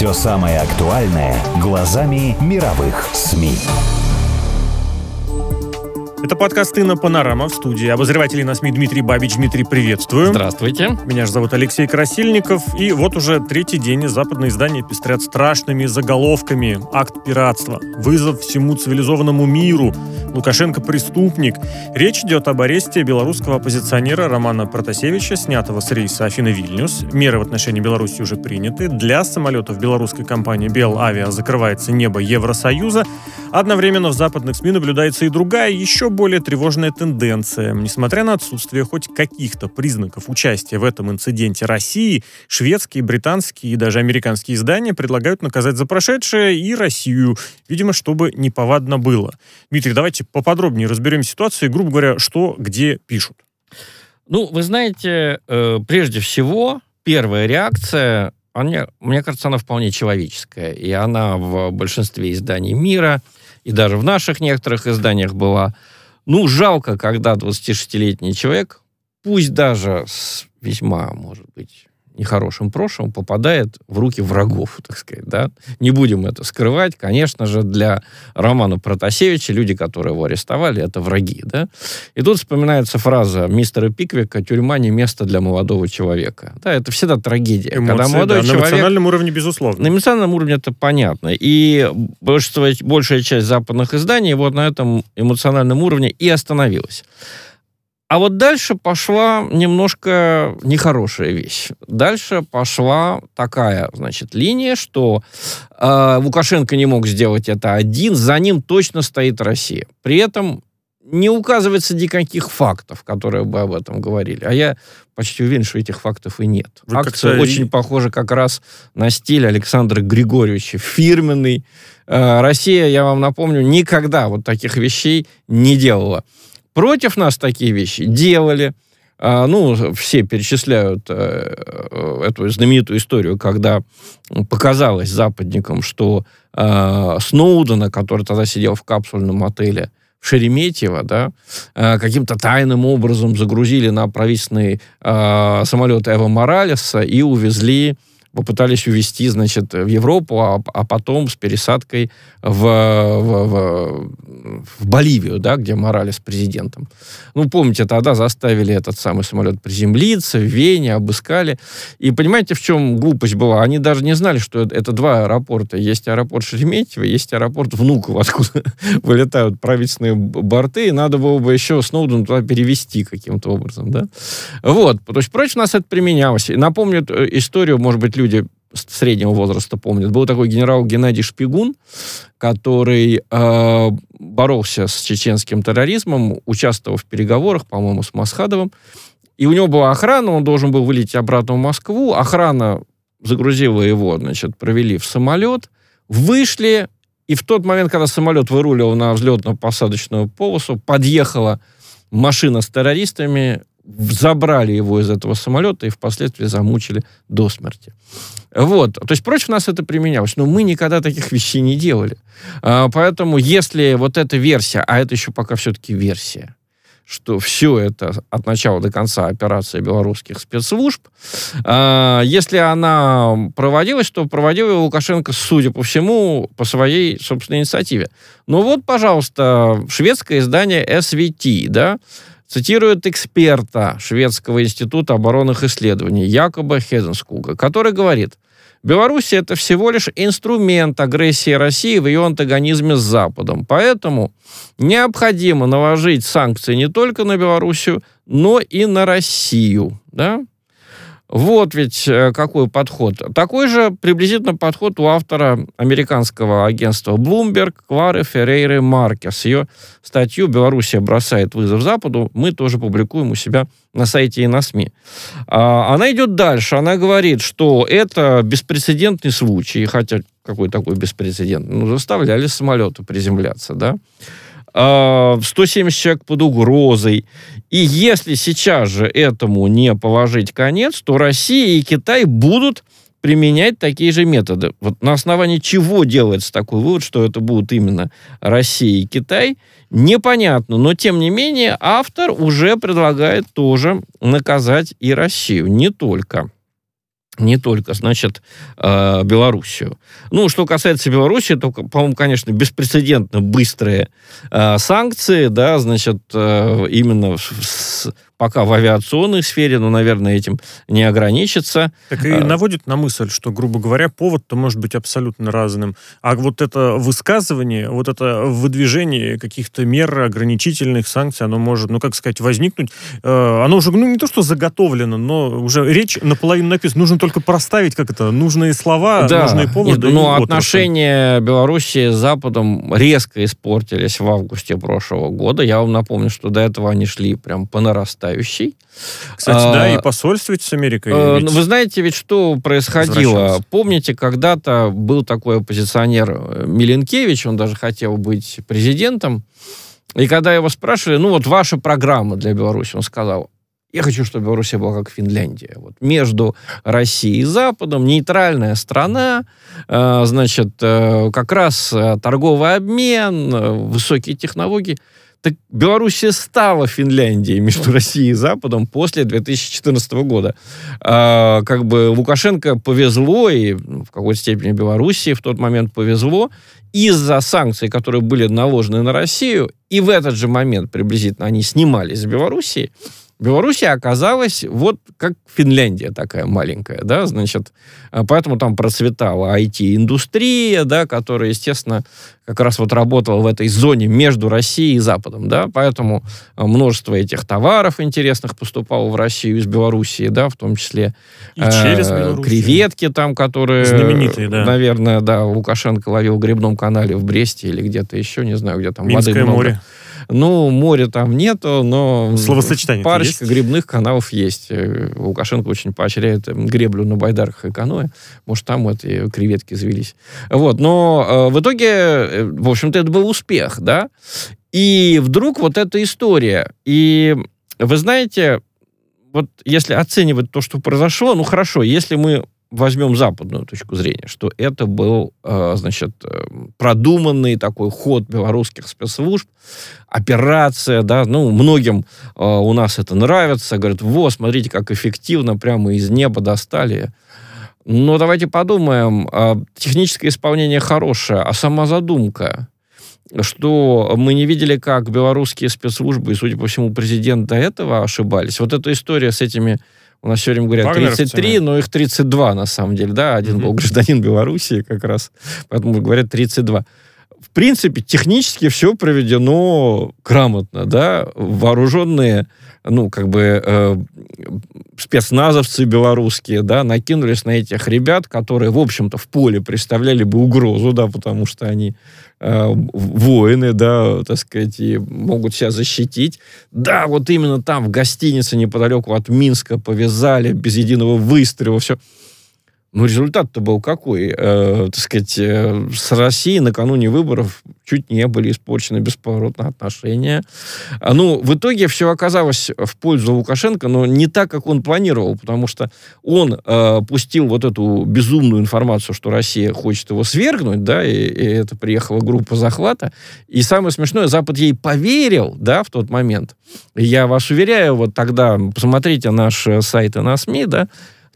Все самое актуальное глазами мировых СМИ. Это подкаст «Инна Панорама» в студии. Обозреватель на СМИ Дмитрий Бабич. Дмитрий, приветствую. Здравствуйте. Меня же зовут Алексей Красильников. И вот уже третий день западные издания пестрят страшными заголовками. Акт пиратства. Вызов всему цивилизованному миру. Лукашенко преступник. Речь идет об аресте белорусского оппозиционера Романа Протасевича, снятого с рейса Афина-Вильнюс. Меры в отношении Беларуси уже приняты. Для самолетов белорусской компании «Белавиа» закрывается небо Евросоюза. Одновременно в западных СМИ наблюдается и другая, еще более тревожная тенденция. Несмотря на отсутствие хоть каких-то признаков участия в этом инциденте России, шведские, британские и даже американские издания предлагают наказать за прошедшее и Россию, видимо, чтобы неповадно было. Дмитрий, давайте поподробнее разберем ситуацию и, грубо говоря, что где пишут. Ну, вы знаете, э, прежде всего, первая реакция, она, мне кажется, она вполне человеческая. И она в большинстве изданий мира, и даже в наших некоторых изданиях была. Ну, жалко, когда 26-летний человек, пусть даже с весьма, может быть, нехорошим прошлым, попадает в руки врагов, так сказать, да. Не будем это скрывать. Конечно же, для Романа Протасевича люди, которые его арестовали, это враги, да. И тут вспоминается фраза мистера Пиквика «Тюрьма не место для молодого человека». Да, это всегда трагедия. Эмоции, когда молодой да, на человек... эмоциональном уровне, безусловно. На эмоциональном уровне это понятно. И большинство, большая часть западных изданий вот на этом эмоциональном уровне и остановилась. А вот дальше пошла немножко нехорошая вещь. Дальше пошла такая, значит, линия, что э, Лукашенко не мог сделать это один, за ним точно стоит Россия. При этом не указывается никаких фактов, которые бы об этом говорили. А я почти уверен, что этих фактов и нет. Вы Акция как-то очень похожа как раз на стиль Александра Григорьевича. Фирменный. Э, Россия, я вам напомню, никогда вот таких вещей не делала. Против нас такие вещи делали. А, Ну, все перечисляют э, э, эту знаменитую историю, когда показалось западникам, что э, Сноудена, который тогда сидел в капсульном отеле в Шереметьево, да, э, каким-то тайным образом загрузили на правительственный э, самолет Эва Моралеса и увезли попытались увезти, значит, в Европу, а, а потом с пересадкой в, в, в, в Боливию, да, где Моралес президентом. Ну, помните, тогда заставили этот самый самолет приземлиться в Вене, обыскали. И понимаете, в чем глупость была? Они даже не знали, что это, это два аэропорта. Есть аэропорт Шереметьево, есть аэропорт Внуково, откуда вылетают правительственные борты, и надо было бы еще Сноуден туда перевести каким-то образом, да? Вот, то есть против нас это применялось. И напомню э, историю, может быть, люди среднего возраста помнят. Был такой генерал Геннадий Шпигун, который э, боролся с чеченским терроризмом, участвовал в переговорах, по-моему, с Масхадовым. И у него была охрана, он должен был вылететь обратно в Москву. Охрана загрузила его, значит, провели в самолет, вышли, и в тот момент, когда самолет выруливал на взлетно-посадочную полосу, подъехала машина с террористами, забрали его из этого самолета и впоследствии замучили до смерти. Вот. То есть против нас это применялось. Но мы никогда таких вещей не делали. А, Поэтому если вот эта версия, а это еще пока все-таки версия, что все это от начала до конца операция белорусских спецслужб. А, Если она проводилась, то проводил ее Лукашенко, судя по всему, по своей собственной инициативе. Ну вот, пожалуйста, шведское издание SVT, да, цитирует эксперта Шведского института оборонных исследований Якоба Хеденскуга, который говорит, Беларусь это всего лишь инструмент агрессии России в ее антагонизме с Западом. Поэтому необходимо наложить санкции не только на Белоруссию, но и на Россию. Да? Вот ведь э, какой подход. Такой же приблизительно подход у автора американского агентства Bloomberg Клары Феррейры Маркес. Ее статью «Белоруссия бросает вызов Западу» мы тоже публикуем у себя на сайте и на СМИ. А, она идет дальше. Она говорит, что это беспрецедентный случай, хотя какой такой беспрецедентный? Ну, заставляли самолеты приземляться, да? 170 а, человек под угрозой. И если сейчас же этому не положить конец, то Россия и Китай будут применять такие же методы. Вот на основании чего делается такой вывод, что это будут именно Россия и Китай, непонятно. Но, тем не менее, автор уже предлагает тоже наказать и Россию. Не только не только, значит, э, Белоруссию. Ну, что касается Беларуси, то, по-моему, конечно, беспрецедентно быстрые э, санкции, да, значит, э, именно пока в авиационной сфере, но, наверное, этим не ограничится. Так и а... наводит на мысль, что, грубо говоря, повод-то может быть абсолютно разным. А вот это высказывание, вот это выдвижение каких-то мер ограничительных санкций, оно может, ну, как сказать, возникнуть. Э, оно уже, ну, не то, что заготовлено, но уже речь наполовину написана. Нужно только проставить, как это, нужные слова, да. нужные поводы. Нет, ну, отношения Белоруссии с Западом резко испортились в августе прошлого года. Я вам напомню, что до этого они шли прям по нарастающей нарастающий. Кстати, а, да, и посольство с Америкой. А, ведь... Вы знаете, ведь что происходило? Помните, когда-то был такой оппозиционер э, Миленкевич, он даже хотел быть президентом, и когда его спрашивали, ну вот ваша программа для Беларуси, он сказал, я хочу, чтобы Беларусь была как Финляндия. Вот между Россией и Западом, нейтральная страна, э, значит, э, как раз торговый обмен, высокие технологии – так Белоруссия стала Финляндией между Россией и Западом после 2014 года. А, как бы Лукашенко повезло, и ну, в какой-то степени Белоруссии в тот момент повезло, из-за санкций, которые были наложены на Россию, и в этот же момент приблизительно они снимались с Белоруссии, Белоруссия оказалась вот как Финляндия такая маленькая, да, значит, а поэтому там процветала IT-индустрия, да, которая, естественно, как раз вот работала в этой зоне между Россией и Западом, да, поэтому а, множество этих товаров интересных поступало в Россию из Белоруссии, да, в том числе и через э, креветки там, которые, знаменитые, да, наверное, да, Лукашенко ловил в грибном канале в Бресте или где-то еще, не знаю, где там Минское воды много. море. Ну, моря там нету, но Словосочетание парочка грибных каналов есть. Э, Лукашенко очень поощряет греблю на байдарках и каноэ. Может, там эти креветки завелись. Вот, но э, в итоге, э, в общем-то, это был успех, да? И вдруг вот эта история. И вы знаете, вот если оценивать то, что произошло, ну хорошо, если мы возьмем западную точку зрения, что это был, э, значит, э, продуманный такой ход белорусских спецслужб, операция, да, ну, многим э, у нас это нравится, говорят, вот, смотрите, как эффективно, прямо из неба достали. Но давайте подумаем, техническое исполнение хорошее, а сама задумка, что мы не видели, как белорусские спецслужбы, и, судя по всему, президент до этого ошибались. Вот эта история с этими у нас все время говорят 33, но их 32 на самом деле, да, один mm-hmm. был гражданин Белоруссии как раз, поэтому говорят 32. В принципе, технически все проведено грамотно, да, вооруженные, ну, как бы э, спецназовцы белорусские, да, накинулись на этих ребят, которые, в общем-то, в поле представляли бы угрозу, да, потому что они э, воины, да, так сказать, и могут себя защитить. Да, вот именно там, в гостинице неподалеку от Минска повязали без единого выстрела, все. Ну, результат-то был какой? Э, так сказать, э, с Россией накануне выборов чуть не были испорчены бесповоротные отношения. А, ну, в итоге все оказалось в пользу Лукашенко, но не так, как он планировал, потому что он э, пустил вот эту безумную информацию, что Россия хочет его свергнуть, да, и, и это приехала группа захвата. И самое смешное, Запад ей поверил, да, в тот момент. Я вас уверяю, вот тогда, посмотрите наш э, сайт и на СМИ, да,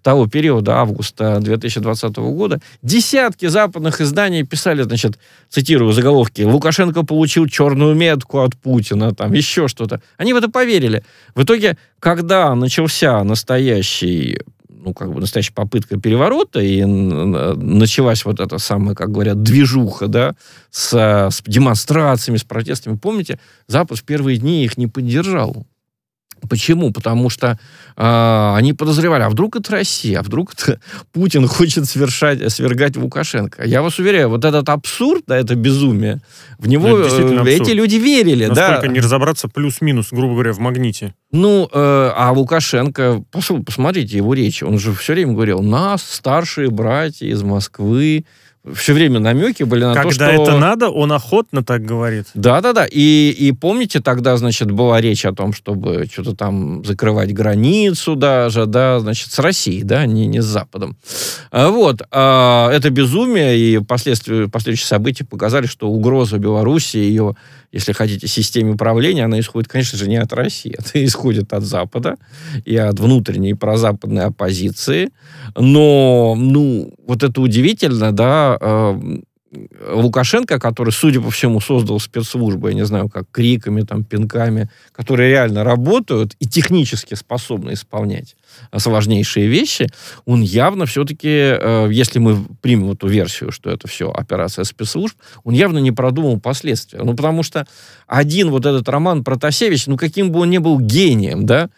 того периода, августа 2020 года, десятки западных изданий писали, значит, цитирую заголовки, «Лукашенко получил черную метку от Путина», там еще что-то. Они в это поверили. В итоге, когда начался настоящий ну, как бы настоящая попытка переворота, и началась вот эта самая, как говорят, движуха, да, с, с демонстрациями, с протестами. Помните, Запад в первые дни их не поддержал. Почему? Потому что э, они подозревали, а вдруг это Россия, а вдруг это Путин хочет совершать, свергать Лукашенко. Я вас уверяю, вот этот абсурд, да, это безумие, в него э, эти люди верили, да. Насколько не разобраться плюс-минус, грубо говоря, в магните. Ну, э, а Лукашенко, пос- посмотрите его речь, он же все время говорил, нас, старшие братья из Москвы, все время намеки были на то, Когда что... это надо, он охотно так говорит. Да-да-да. И, и помните, тогда, значит, была речь о том, чтобы что-то там закрывать границу даже, да, значит, с Россией, да, не, не с Западом. А, Вот. А, это безумие, и последствия, последующие события показали, что угроза Беларуси, ее, если хотите, системе управления, она исходит, конечно же, не от России, это исходит от Запада и от внутренней прозападной оппозиции. Но, ну, вот это удивительно, да, э, Лукашенко, который, судя по всему, создал спецслужбы, я не знаю, как криками, там, пинками, которые реально работают и технически способны исполнять э, сложнейшие вещи, он явно все-таки, э, если мы примем эту версию, что это все операция спецслужб, он явно не продумал последствия. Ну, потому что один вот этот Роман Протасевич, ну, каким бы он ни был гением, да,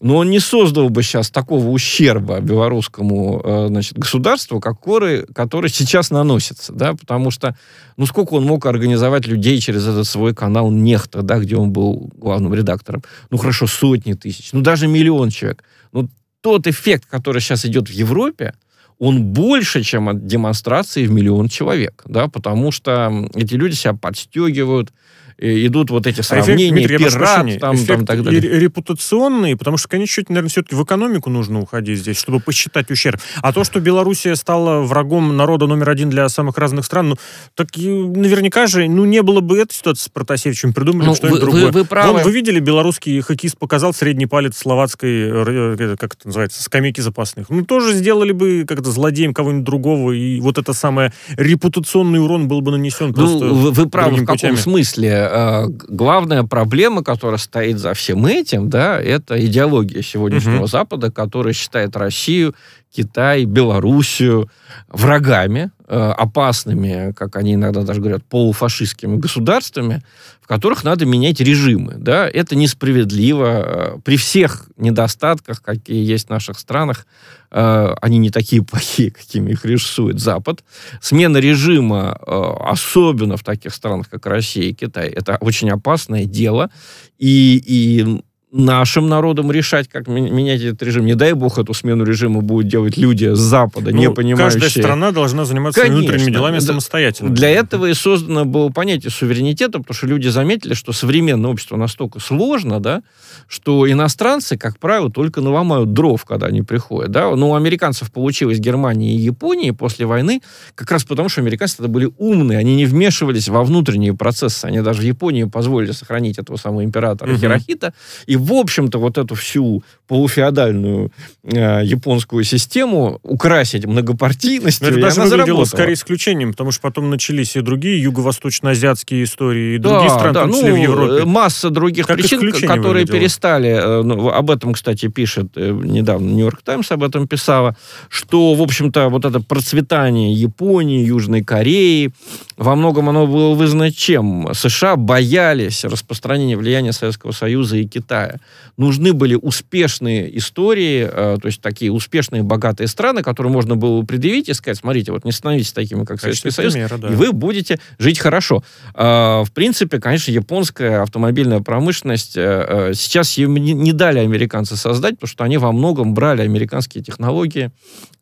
но он не создал бы сейчас такого ущерба белорусскому э, значит, государству, который, который сейчас наносится, да, потому что, ну, сколько он мог организовать людей через этот свой канал Нехта, да, где он был главным редактором? Ну, хорошо, сотни тысяч, ну, даже миллион человек. Ну, тот эффект, который сейчас идет в Европе, он больше, чем от демонстрации в миллион человек, да, потому что эти люди себя подстегивают, идут вот эти А сравнения, Дмитрий, я прошу пират, там, там, эффект так далее. репутационный, потому что в конечном счете, наверное, все-таки в экономику нужно уходить здесь, чтобы посчитать ущерб. А то, что Белоруссия стала врагом народа номер один для самых разных стран, ну, так наверняка же, ну, не было бы этой ситуации с Протасевичем, придумали Ну, что-нибудь другое. вы- вы правы. Вон, вы видели, белорусский хоккеист показал средний палец словацкой, э, как это называется, скамейки запасных. Ну, тоже сделали бы как-то злодеем кого-нибудь другого, и вот это самое репутационный урон был бы нанесен просто Ну, вы, вы правы в каком путями. смысле? Э, Главная проблема, которая стоит за всем этим, да, это идеология сегодняшнего Мгм. Запада, который считает Россию, Китай, Белоруссию врагами, э, опасными, как они иногда даже говорят, полуфашистскими государствами, в которых надо менять режимы. Да? Это несправедливо. э, При всех недостатках, какие есть в наших странах, э, они не такие плохие, какими их рисует Запад. Смена режима, э, особенно в таких странах, как Россия и Китай, это очень опасное дело. И, и нашим народам решать, как менять этот режим. Не дай бог эту смену режима будут делать люди с Запада, не Ну, понимающие. Каждая страна должна заниматься Конечно. внутренними делами Да. самостоятельно. Для этого и создано было понятие суверенитета, потому что люди заметили, что современное общество настолько сложно, да, что иностранцы, как правило, только наломают дров, когда они приходят. Да? Но у американцев получилось Германии и Японии после войны, как раз потому, что американцы тогда были умные, они не вмешивались во внутренние процессы. Они даже в Японии позволили сохранить этого самого императора Мгм. Хирохита. И, в общем-то, вот эту всю полуфеодальную э, японскую систему украсить многопартийностью, Но это даже выглядело заработала. скорее исключением, потому что потом начались и другие юго-восточно-азиатские истории, и Да, другие страны, да, том числе ну, в Европе. э, Масса других Как причин, которые выглядело. перестали. э, ну, об этом, кстати, пишет э, недавно Нью-Йорк Таймс об этом писала, что, в общем-то, вот это процветание Японии, Южной Кореи, во многом оно было вызвано чем? США боялись распространения влияния Советского Союза и Китая. Нужны были успешные истории, э, то есть такие успешные, богатые страны, которые можно было бы предъявить и сказать, смотрите, вот не становитесь такими, как Советский Союз, примера, да. и вы будете жить хорошо. А, В принципе, конечно, японская автомобильная промышленность, э, э, сейчас ее не не дали американцы создать, потому что они во многом брали американские технологии,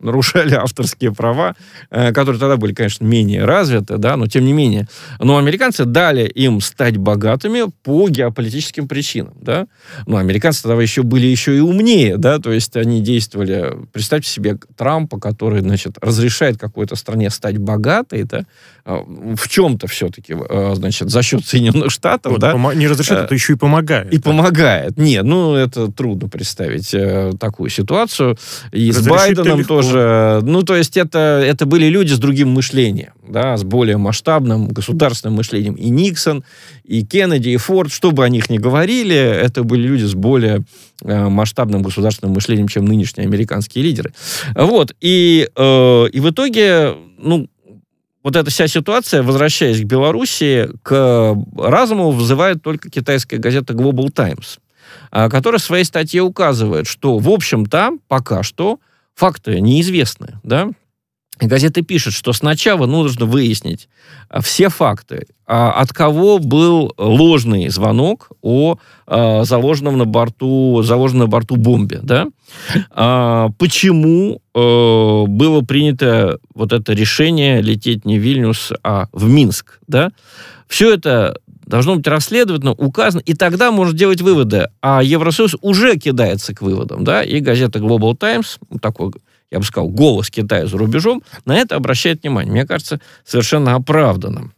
нарушали авторские права, э, которые тогда были, конечно, менее развиты, да, но тем не менее. Но американцы дали им стать богатыми по геополитическим причинам, да. Но американцы тогда еще были еще и умнее, да, то есть они действовали, представьте себе Трампа, который, значит, разрешает какой-то стране стать богатой, да, а, в чем-то все-таки, э, значит, за счет Соединенных Штатов, Вот, да, не разрешает, Э, это еще и помогает. и помогает. Нет, ну, это трудно представить э, такую ситуацию. И с Байденом легко. тоже. Ну, то есть это, это были люди с другим мышлением, да, с более масштабным государственным мышлением. И Никсон, и Кеннеди, и Форд, что бы о них ни говорили, это были люди с более э, масштабным государственным мышлением, чем нынешние американские лидеры. Вот. И, э, и в итоге, ну, вот эта вся ситуация, возвращаясь к Белоруссии, к разуму вызывает только китайская газета Global Times. а, который в своей статье указывает, что, в общем-то, пока что факты неизвестны, да, Газета пишет, что сначала нужно выяснить а, все факты, а, от кого был ложный звонок о а, заложенном на борту, заложенном на борту бомбе, да? Почему э, было принято вот это решение лететь не в Вильнюс, а в Минск, да? Все это должно быть расследовано, указано, и тогда можно делать выводы. А Евросоюз уже кидается к выводам, да, и газета Global Times, такой я бы сказал, голос Китая за рубежом, на это обращает внимание. Мне кажется, совершенно оправданным.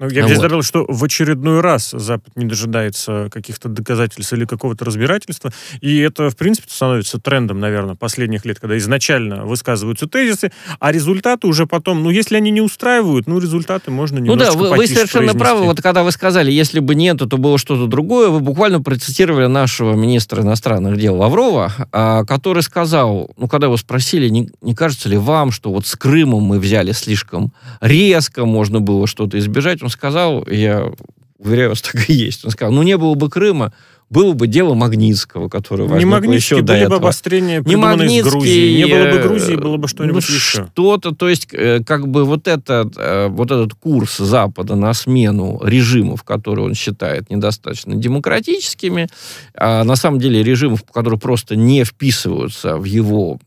Ну, я бы вот. здесь добавил, что в очередной раз Запад не дожидается каких-то доказательств или какого-то разбирательства, и это, в принципе, становится трендом, наверное, последних лет, когда изначально высказываются тезисы, а результаты уже потом, ну, если они не устраивают, ну, результаты можно немножечко Ну да, вы, вы совершенно произнести. правы, вот когда вы сказали, если бы нет, то было что-то другое, вы буквально процитировали нашего министра иностранных дел Лаврова, а, который сказал, ну, когда его спросили, не, не кажется ли вам, что вот с Крымом мы взяли слишком резко, можно было что-то избежать, он сказал, я уверяю вас, так и есть. Он сказал, ну не было бы Крыма, было бы дело Магнитского, которое возникло не Магнитский, еще до были этого. бы обострения, не Магнитский, из Грузии. Не было бы Грузии, было бы что-нибудь ну, еще. Что-то, то есть, э, как бы вот этот, э, вот этот курс Запада на смену режимов, которые он считает недостаточно демократическими, а на самом деле режимов, которые просто не вписываются в его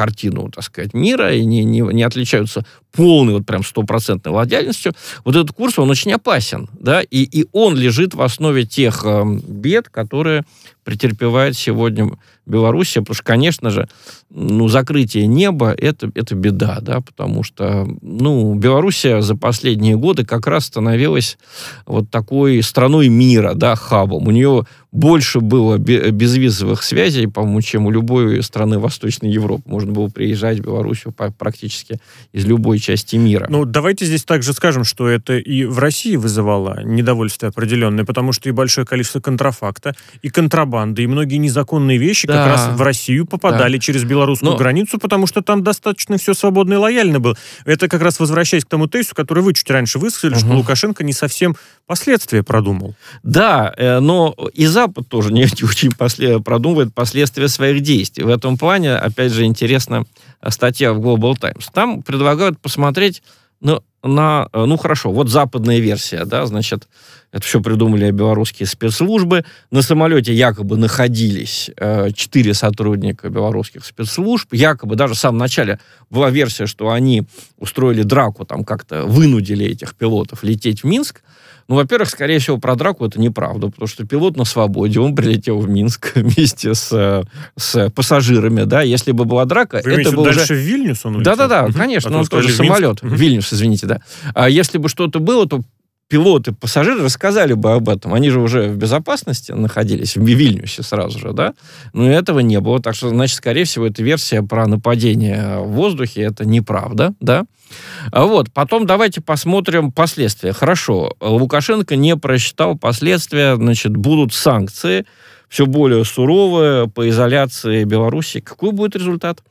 картину, так сказать, мира и не, не, не отличаются полной, вот прям стопроцентной владельностью, вот этот курс, он очень опасен, да, и, и он лежит в основе тех э, бед, которые претерпевает сегодня Белоруссия, потому что, конечно же, ну, закрытие неба это, это беда, да, потому что, ну, Белоруссия за последние годы как раз становилась вот такой страной мира, да, хабом. У нее больше было безвизовых связей, по-моему, чем у любой страны Восточной Европы. Можно было приезжать в Белоруссию практически из любой части мира. Ну, давайте здесь также скажем, что это и в России вызывало недовольствие определенное, потому что и большое количество контрафакта, и контрабанды, и многие незаконные вещи да. как раз в Россию попадали да. через белорусскую Но... границу, потому что там достаточно все свободно и лояльно было. Это как раз возвращаясь к тому тезису, который вы чуть раньше высказали, угу. что Лукашенко не совсем последствия продумал. Да, э, но и Запад тоже не очень после... продумывает последствия своих действий. В этом плане, опять же, интересна статья в Global Times. Там предлагают посмотреть ну, на, э, ну хорошо, вот западная версия, да, значит, это все придумали белорусские спецслужбы. На самолете якобы находились э, четыре сотрудника белорусских спецслужб. Якобы даже в самом начале была версия, что они устроили драку, там как-то вынудили этих пилотов лететь в Минск. Ну, во-первых, скорее всего, про драку это неправда, потому что пилот на свободе, он прилетел в Минск вместе с, с пассажирами, да, если бы была драка, Вы это бы дальше уже... в Вильнюс он Да-да-да, конечно, а он тоже самолет. Минск? Вильнюс, извините, да. А если бы что-то было, то пилоты, пассажиры рассказали бы об этом. Они же уже в безопасности находились, в Вильнюсе сразу же, да? Но этого не было. Так что, значит, скорее всего, эта версия про нападение в воздухе, это неправда, да? А вот, потом давайте посмотрим последствия. Хорошо, Лукашенко не просчитал последствия, значит, будут санкции, все более суровые по изоляции Беларуси. Какой будет результат?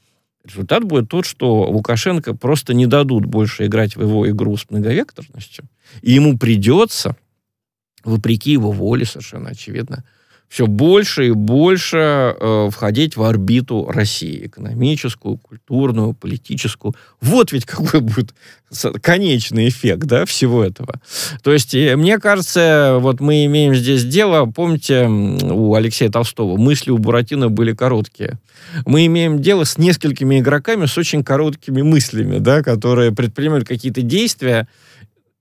Результат будет тот, что Лукашенко просто не дадут больше играть в его игру с многовекторностью, и ему придется, вопреки его воле совершенно очевидно, все больше и больше э, входить в орбиту России. Экономическую, культурную, политическую. Вот ведь какой будет конечный эффект да, всего этого. То есть, мне кажется, вот мы имеем здесь дело, помните, у Алексея Толстого, мысли у Буратино были короткие. Мы имеем дело с несколькими игроками с очень короткими мыслями, да, которые предпринимают какие-то действия,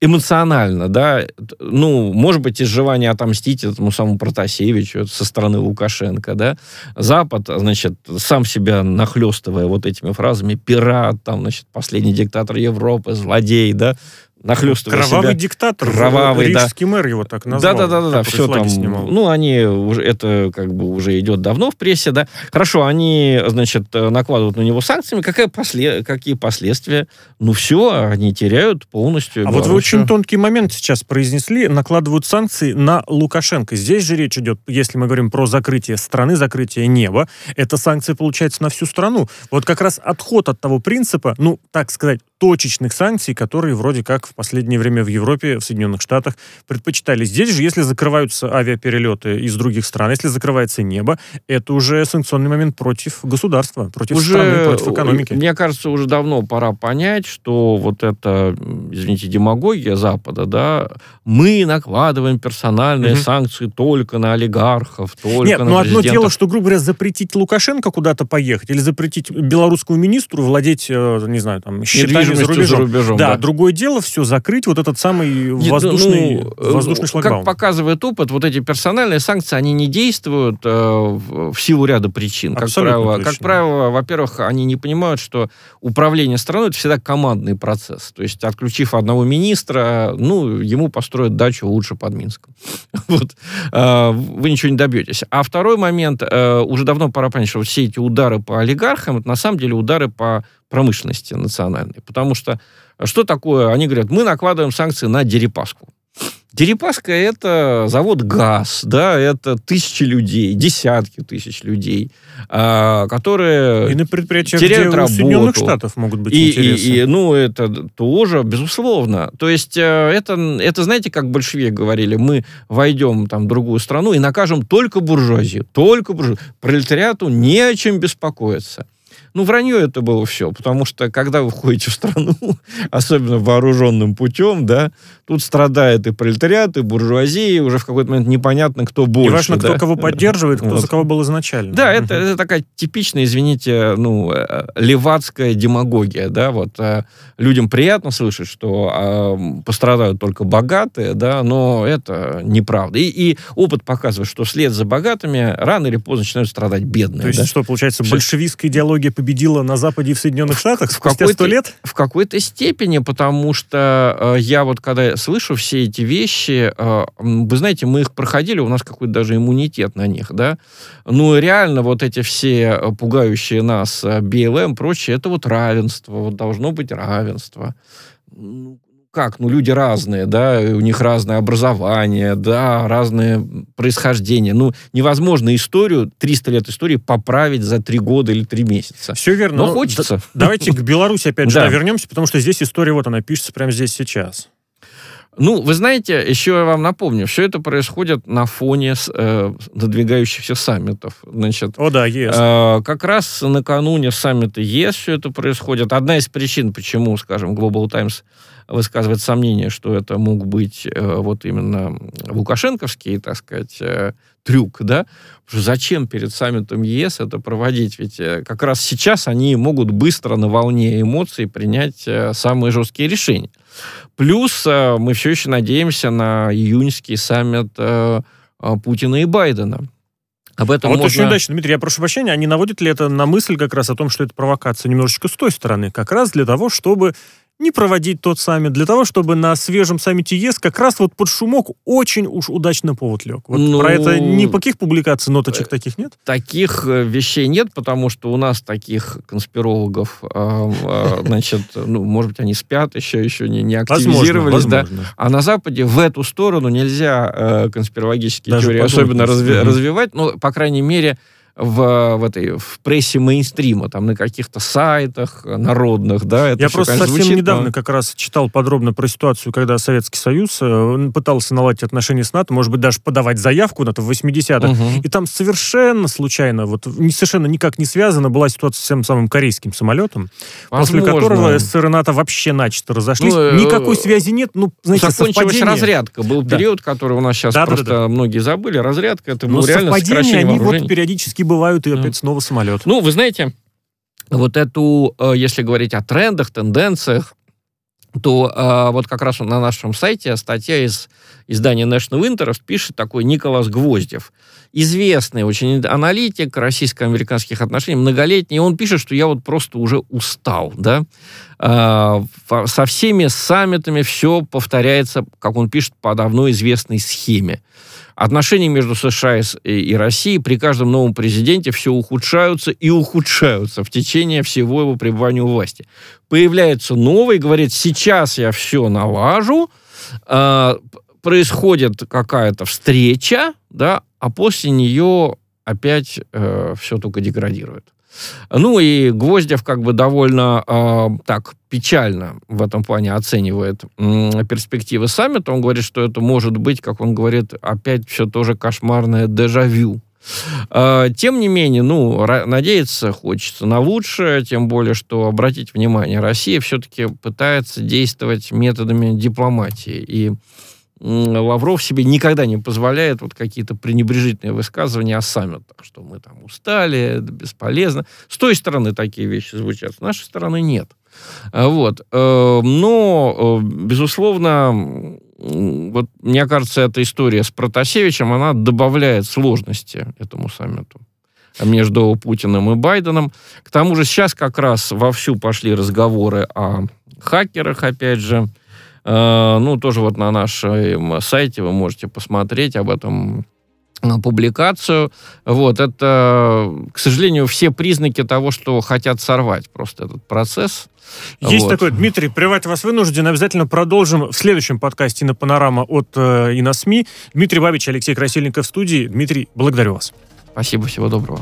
эмоционально, да, ну, может быть, из желания отомстить этому самому Протасевичу со стороны Лукашенко, да, Запад, значит, сам себя нахлестывая вот этими фразами, пират, там, значит, последний диктатор Европы, злодей, да, нахлестывая Кровавый себя. диктатор, Кровавый, рижский да. мэр его так назвал. Да-да-да, все там, снимал. ну, они, уже это как бы уже идет давно в прессе, да. Хорошо, они, значит, накладывают на него санкциями, какая после, какие последствия? Ну, все, они теряют полностью. А вот вы очень тонкий момент сейчас произнесли, накладывают санкции на Лукашенко. Здесь же речь идет, если мы говорим про закрытие страны, закрытие неба, это санкции, получается, на всю страну. Вот как раз отход от того принципа, ну, так сказать, точечных санкций, которые вроде как в последнее время в Европе, в Соединенных Штатах предпочитали. Здесь же, если закрываются авиаперелеты из других стран, если закрывается небо, это уже санкционный момент против государства, против уже, страны, против экономики. Мне кажется, уже давно пора понять, что вот это, извините, демагогия Запада, да, мы накладываем персональные Мгм. санкции только на олигархов, только Нет, на ну одно дело, что, грубо говоря, запретить Лукашенко куда-то поехать или запретить белорусскому министру владеть, э, не знаю, там, счетами за Недвижимостью рубежом. за рубежом, да, да. другое дело все закрыть, вот этот самый Нет, воздушный, ну, э, воздушный шлагбаум. Как показывает опыт, вот эти персональные санкции, они не действуют э, в, в силу ряда причин. Как правило, точно. как правило, во-первых, они не понимают, что управление страной это всегда командный процесс. То есть, отключив одного министра, ну, ему построят дачу лучше под Минском. Вот. Э, Вы ничего не добьетесь. А второй момент, э, уже давно пора понять, что все эти удары по олигархам, это на самом деле удары по промышленности национальной. Потому что что такое? Они говорят, мы накладываем санкции на Дерипаску. Дерипаска – это завод ГАЗ, да, это тысячи людей, десятки тысяч людей, а, которые И на предприятиях, теряют где у Соединенных работу. Штатов могут быть и, интересы. и- и, ну, это тоже, безусловно. То есть, э, это, это, знаете, как большевики говорили, мы войдем там, в другую страну и накажем только буржуазию, только буржуазию. Пролетариату не о чем беспокоиться. Ну, вранье это было все, потому что, когда вы входите в страну, особенно вооруженным путем, да, тут страдает и пролетариат, и буржуазия, и уже в какой-то момент непонятно, кто больше. Неважно, кто да. кого поддерживает, кто Вот. за кого был изначально. Да, это, это такая типичная, извините, ну, э, левацкая демагогия, да, вот э, людям приятно слышать, что э, пострадают только богатые, да, но это неправда. И, и опыт показывает, что вслед за богатыми рано или поздно начинают страдать бедные. То есть, да. что, получается, большевистская идеология победила на Западе и в Соединенных Штатах в какой-то- лет? В какой-то степени, потому что э, я вот когда слышу все эти вещи, э, вы знаете, мы их проходили, у нас какой-то даже иммунитет на них, да. Ну, реально вот эти все э, пугающие нас э, БЛМ, прочее, это вот равенство, вот должно быть равенство. Ну, как? Ну, люди разные, да, у них разное образование, да, разное происхождение. Ну, невозможно историю, 300 лет истории поправить за 3 года или 3 месяца. Все верно. Но но хочется. д- Давайте к Беларуси опять же Да. вернемся, потому что здесь история, вот она пишется прямо здесь сейчас. Ну, вы знаете, еще я вам напомню, все это происходит на фоне э, надвигающихся саммитов. Значит, О, да, ЕС. э, как раз накануне саммита ЕС все это происходит. Одна из причин, почему, скажем, Global Times высказывает сомнение, что это мог быть э, вот именно лукашенковский, так сказать, э, трюк, да? Потому что зачем перед саммитом ЕС это проводить? Ведь э, как раз сейчас они могут быстро на волне эмоций принять э, самые жесткие решения. Плюс э, мы все еще надеемся на июньский саммит э, э, Путина и Байдена. Об А этом вот можно... очень удачно, Дмитрий, я прошу прощения, а не наводит ли это на мысль как раз о том, что это провокация немножечко с той стороны, как раз для того, чтобы не проводить тот саммит, для того, чтобы на свежем саммите ЕС как раз вот под шумок очень уж удачно повод лег. Вот Ну, про это никаких публикаций, ноточек таких нет? Таких э, вещей нет, потому что у нас таких конспирологов, э, э, значит, ну, может быть, они спят еще, еще не, не Возможно, активизировались, да. возможно. А на Западе в эту сторону нельзя э, конспирологические Даже теории особенно разви- развивать, ну, по крайней мере, в, в этой в прессе мейнстрима, там на каких-то сайтах народных, да. Это Я всё, просто конечно, совсем звучит, недавно но- как раз читал подробно про ситуацию, когда Советский Союз э, пытался наладить отношения с НАТО, может быть, даже подавать заявку на это в 80-х. Мгм. И там совершенно случайно, вот не, совершенно никак не связано, была ситуация с тем самым корейским самолетом, после Возможно. которого СССР и НАТО вообще начисто разошлись. Ну, э, Никакой связи нет, ну, знаете, Закончилась совпадение. разрядка. Был Да. период, который у нас сейчас Да, да, просто многие забыли. Разрядка это Но было реально совпадения, сокращение они вот периодически бывают, и Да. опять снова самолет. Ну, вы знаете, вот эту, э, если говорить о трендах, тенденциях, то э, вот как раз на нашем сайте статья из издания National Interest пишет такой Николас Гвоздев. Известный очень аналитик российско-американских отношений, многолетний. Он пишет, что я вот просто уже устал, да. Фа- со всеми саммитами все повторяется, как он пишет, по давно известной схеме. Отношения между США и Россией при каждом новом президенте все ухудшаются и ухудшаются в течение всего его пребывания у власти. Появляется новый, говорит, сейчас я все налажу, а, происходит какая-то встреча, да, а после нее опять все только деградирует. Ну и Гвоздев как бы довольно э, так печально в этом плане оценивает э, перспективы саммита. Он говорит, что это может быть, как он говорит, опять все тоже кошмарное дежавю. Э, тем не менее, ну, надеяться хочется на лучшее, тем более, что, обратите внимание, Россия все-таки пытается действовать методами дипломатии. И Лавров себе никогда не позволяет вот какие-то пренебрежительные высказывания о саммитах, что мы там устали, это бесполезно. С той стороны такие вещи звучат, с нашей стороны нет. А вот. Э, но, э, безусловно, вот мне кажется, эта история с Протасевичем, она добавляет сложности этому саммиту между Путиным и Байденом. К тому же сейчас как раз вовсю пошли разговоры о хакерах, опять же, ну, тоже вот на нашем сайте вы можете посмотреть об этом э, публикацию. Вот, это, к сожалению, все признаки того, что хотят сорвать просто этот процесс. Есть вот. такой, Дмитрий, прервать вас вынужден. Обязательно продолжим в следующем подкасте на Панорама от э, и на СМИ. Дмитрий Бабич, Алексей Красильников в студии. Дмитрий, благодарю вас. Спасибо, всего доброго.